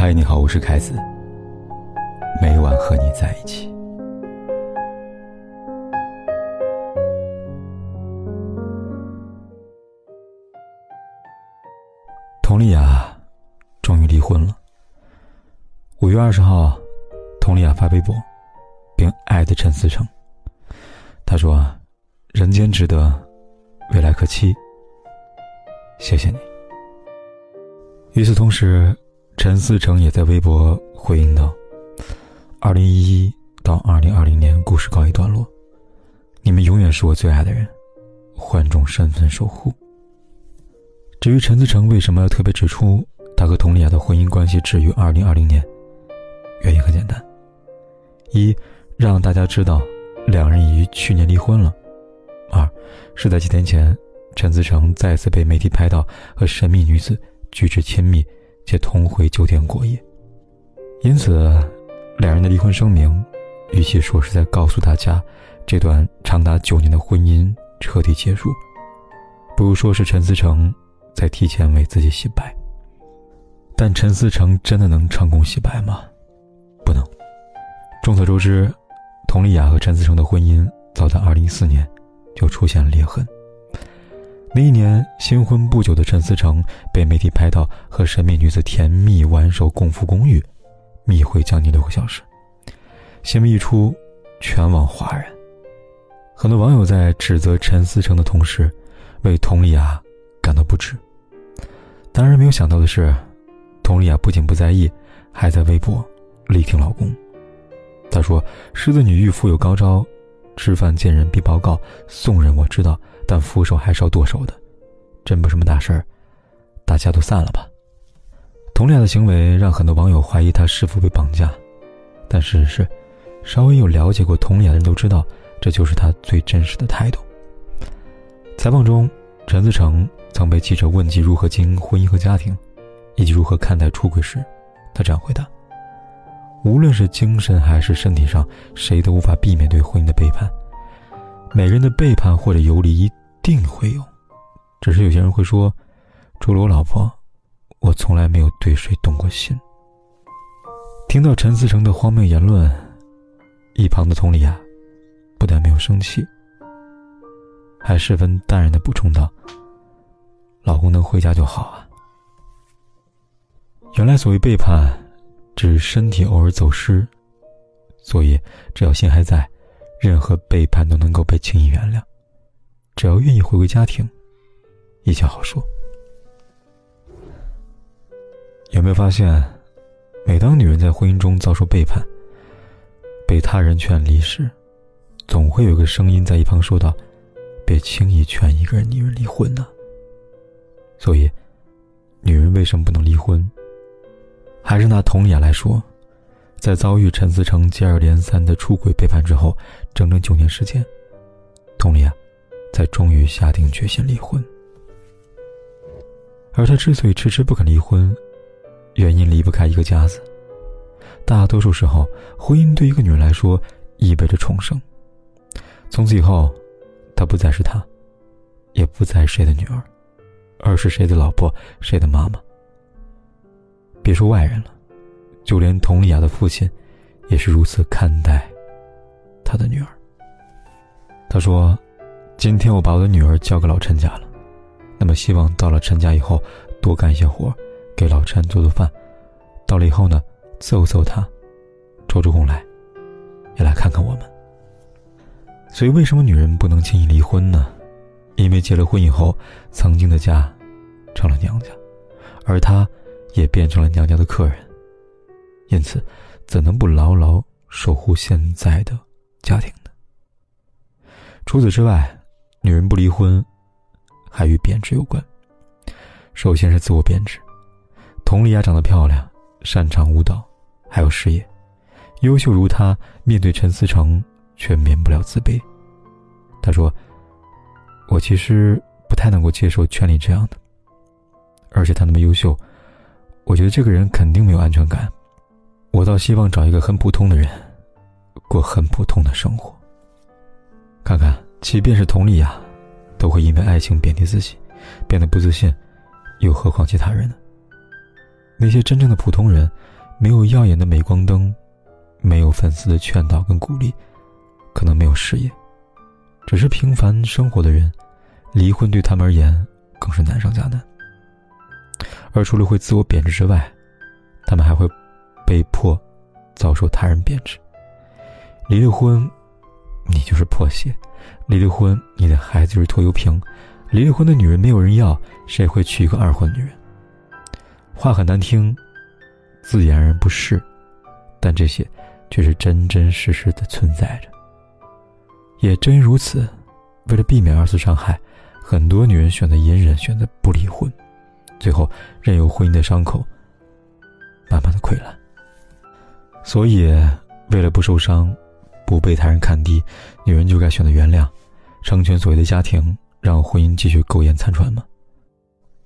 嗨，你好，我是凯子。每晚和你在一起。佟丽娅终于离婚了。五月二十号，佟丽娅发微博，并艾特陈思诚。她说：“人间值得，未来可期。谢谢你。”与此同时，陈思诚也在微博回应道：“二零一一到二零二零年，故事告一段落。你们永远是我最爱的人，换种身份守护。”至于陈思诚为什么要特别指出他和佟丽娅的婚姻关系止于二零二零年，原因很简单：一，让大家知道两人已于去年离婚了；二，是在几天前，陈思诚再次被媒体拍到和神秘女子。举止亲密，且同回酒店过夜，因此，两人的离婚声明，与其说是在告诉大家这段长达九年的婚姻彻底结束，不如说是陈思诚在提前为自己洗白。但陈思诚真的能成功洗白吗？不能。众所周知，佟丽娅和陈思诚的婚姻早在2014年就出现了裂痕。那一年，新婚不久的陈思诚被媒体拍到和神秘女子甜蜜挽手共赴公寓，密会将近六个小时。新闻一出，全网哗然。很多网友在指责陈思诚的同时，为佟丽娅感到不值。当然，没有想到的是，佟丽娅不仅不在意，还在微博力挺老公。她说：“狮子女欲富有高招，吃饭见人必报告，送人我知道。”但扶手还是要剁手的，真不是什么大事儿，大家都散了吧。佟丽娅的行为让很多网友怀疑她是否被绑架，但事实是，稍微有了解过佟丽娅的人都知道，这就是她最真实的态度。采访中，陈思诚曾被记者问及如何经营婚姻和家庭，以及如何看待出轨时，他这样回答：“无论是精神还是身体上，谁都无法避免对婚姻的背叛。每个人的背叛或者游离一。”定会有，只是有些人会说：“除了我老婆，我从来没有对谁动过心。”听到陈思诚的荒谬言论，一旁的佟丽娅不但没有生气，还十分淡然的补充道：“老公能回家就好啊。”原来所谓背叛，只是身体偶尔走失，所以只要心还在，任何背叛都能够被轻易原谅。只要愿意回归家庭，一切好说。有没有发现，每当女人在婚姻中遭受背叛，被他人劝离时，总会有个声音在一旁说道：“别轻易劝一个人女人离婚呢。”所以，女人为什么不能离婚？还是拿佟丽娅来说，在遭遇陈思诚接二连三的出轨背叛之后，整整九年时间，佟丽娅。才终于下定决心离婚，而他之所以迟迟不肯离婚，原因离不开一个“家”字。大多数时候，婚姻对一个女人来说意味着重生。从此以后，她不再是他，也不再是谁的女儿，而是谁的老婆，谁的妈妈。别说外人了，就连佟丽娅的父亲，也是如此看待他的女儿。他说。今天我把我的女儿交给老陈家了，那么希望到了陈家以后多干一些活，给老陈做做饭。到了以后呢，伺候伺候他，抽出空来，也来看看我们。所以，为什么女人不能轻易离婚呢？因为结了婚以后，曾经的家成了娘家，而她也变成了娘家的客人，因此，怎能不牢牢守护现在的家庭呢？除此之外。女人不离婚，还与贬值有关。首先是自我贬值。佟丽娅长得漂亮，擅长舞蹈，还有事业，优秀如她，面对陈思诚却免不了自卑。她说：“我其实不太能够接受圈里这样的，而且他那么优秀，我觉得这个人肯定没有安全感。我倒希望找一个很普通的人，过很普通的生活。看看。”即便是佟丽娅，都会因为爱情贬低自己，变得不自信，又何况其他人呢？那些真正的普通人，没有耀眼的镁光灯，没有粉丝的劝导跟鼓励，可能没有事业，只是平凡生活的人，离婚对他们而言更是难上加难。而除了会自我贬值之外，他们还会被迫遭受他人贬值。离了婚，你就是破鞋；离了婚，你的孩子就是拖油瓶；离了婚的女人没有人要，谁会娶一个二婚女人？话很难听，字眼而不是，但这些却是真真实实的存在着。也正因如此，为了避免二次伤害，很多女人选择隐忍，选择不离婚。最后，任由婚姻的伤口慢慢的溃烂。所以，为了不受伤，不被他人看低，女人就该选择原谅，成全所谓的家庭，让婚姻继续苟延残喘吗？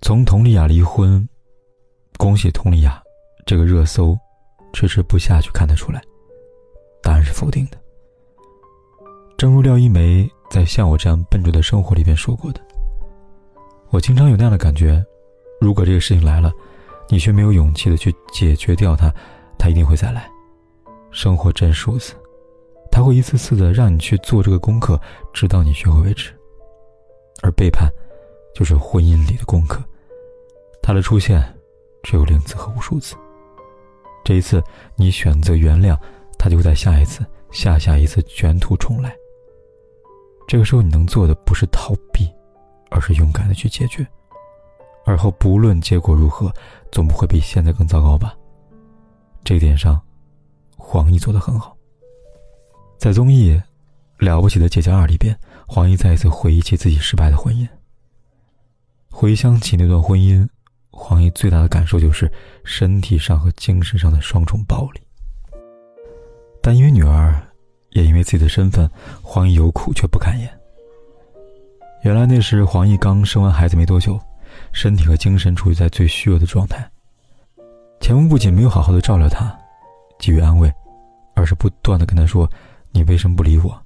从佟丽娅离婚，恭喜佟丽娅，这个热搜迟迟不下去，看得出来，答案是否定的。正如廖一梅在《像我这样笨拙的生活》里边说过的，我经常有那样的感觉。如果这个事情来了，你却没有勇气的去解决掉它，它一定会再来。生活真数字，他会一次次的让你去做这个功课，直到你学会为止。而背叛，就是婚姻里的功课，他的出现只有零次和无数次。这一次你选择原谅，他就会在下一次、下下一次卷土重来。这个时候你能做的不是逃避，而是勇敢的去解决。而后，不论结果如何，总不会比现在更糟糕吧？这一点上，黄奕做的很好。在综艺《了不起的姐姐二》里边，黄奕再一次回忆起自己失败的婚姻。回想起那段婚姻，黄奕最大的感受就是身体上和精神上的双重暴力。但因为女儿，也因为自己的身份，黄奕有苦却不敢言。原来那时黄奕刚生完孩子没多久。身体和精神处于在最虚弱的状态，前夫不仅没有好好的照料她，给予安慰，而是不断的跟她说：“你为什么不理我？”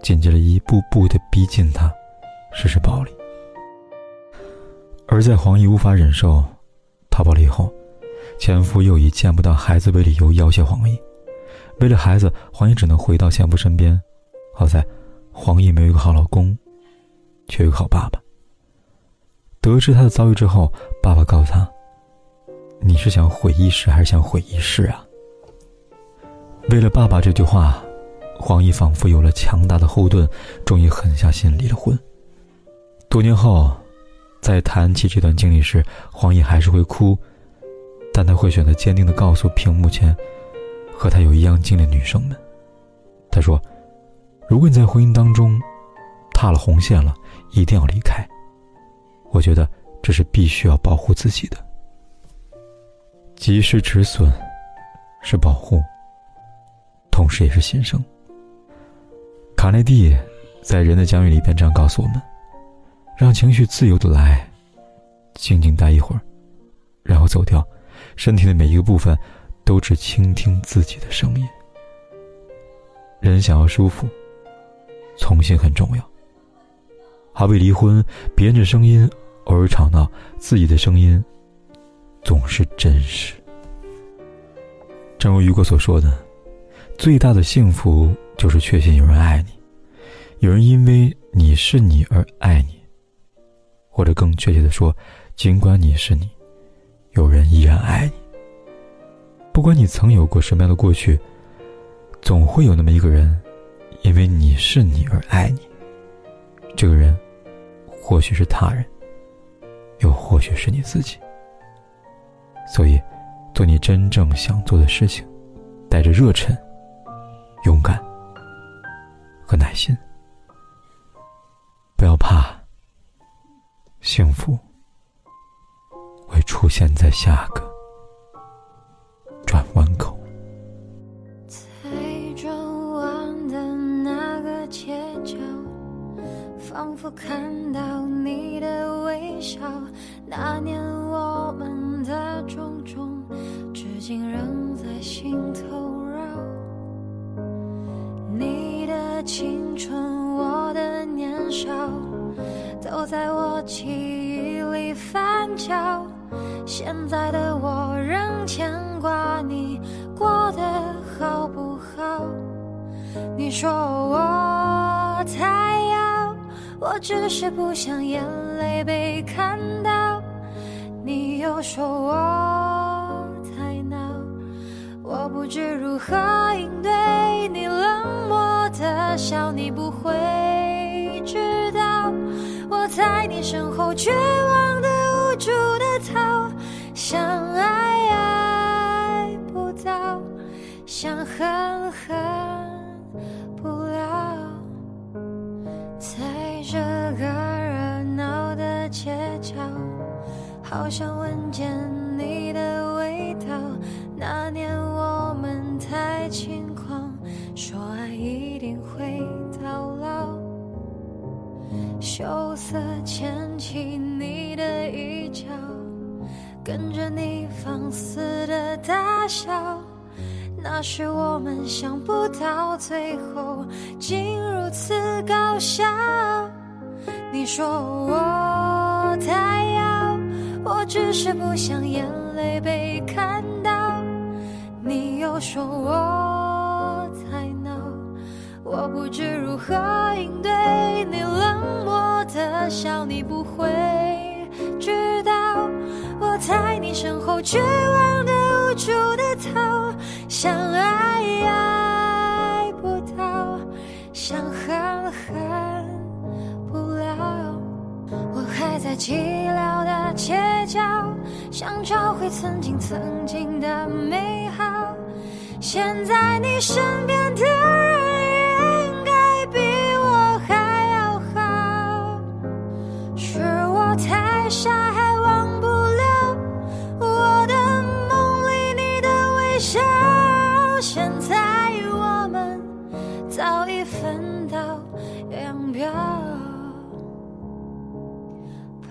紧接着一步步的逼近他，实施暴力。而在黄奕无法忍受逃跑了以后，前夫又以见不到孩子为理由要挟黄奕。为了孩子，黄奕只能回到前夫身边。好在，黄奕没有一个好老公，却有个好爸爸。得知他的遭遇之后，爸爸告诉他：“你是想毁一时，还是想毁一世啊？”为了爸爸这句话，黄奕仿佛有了强大的后盾，终于狠下心离了婚。多年后，在谈起这段经历时，黄奕还是会哭，但他会选择坚定的告诉屏幕前和他有一样经历的女生们：“他说，如果你在婚姻当中踏了红线了，一定要离开。”我觉得这是必须要保护自己的，及时止损是保护，同时也是新生。卡内蒂在《人的疆域》里边这样告诉我们：让情绪自由的来，静静待一会儿，然后走掉。身体的每一个部分都只倾听自己的声音。人想要舒服，从心很重要。好比离婚，别人的声音。偶尔吵闹，自己的声音总是真实。正如雨果所说的，最大的幸福就是确信有人爱你，有人因为你是你而爱你，或者更确切的说，尽管你是你，有人依然爱你。不管你曾有过什么样的过去，总会有那么一个人，因为你是你而爱你。这个人，或许是他人。又或许是你自己，所以，做你真正想做的事情，带着热忱、勇敢和耐心，不要怕，幸福会出现在下个转弯口。在转弯的那个街角。仿佛看到你的微笑，那年我们的种种，至今仍在心青春，我的年少，都在我记忆里翻搅。现在的我仍牵挂你过得好不好？你说我太要，我只是不想眼泪被看到。你又说我太闹，我不知如何应对笑，你不会知道我在你身后绝望的无助的逃，想爱爱不到，想恨恨不了，在这个热闹的街角。好想闻见着你放肆的大笑。那是我们想不到最后竟如此搞笑。你说我太傲。我只是不想眼泪被看到，你又说我太闹，我不知如何应对你冷漠的笑，你不会在你身后绝望的无助的逃，想爱爱不到，想恨恨不了，我还在寂寥的街角。想找回曾经曾经的美好，现在你身边的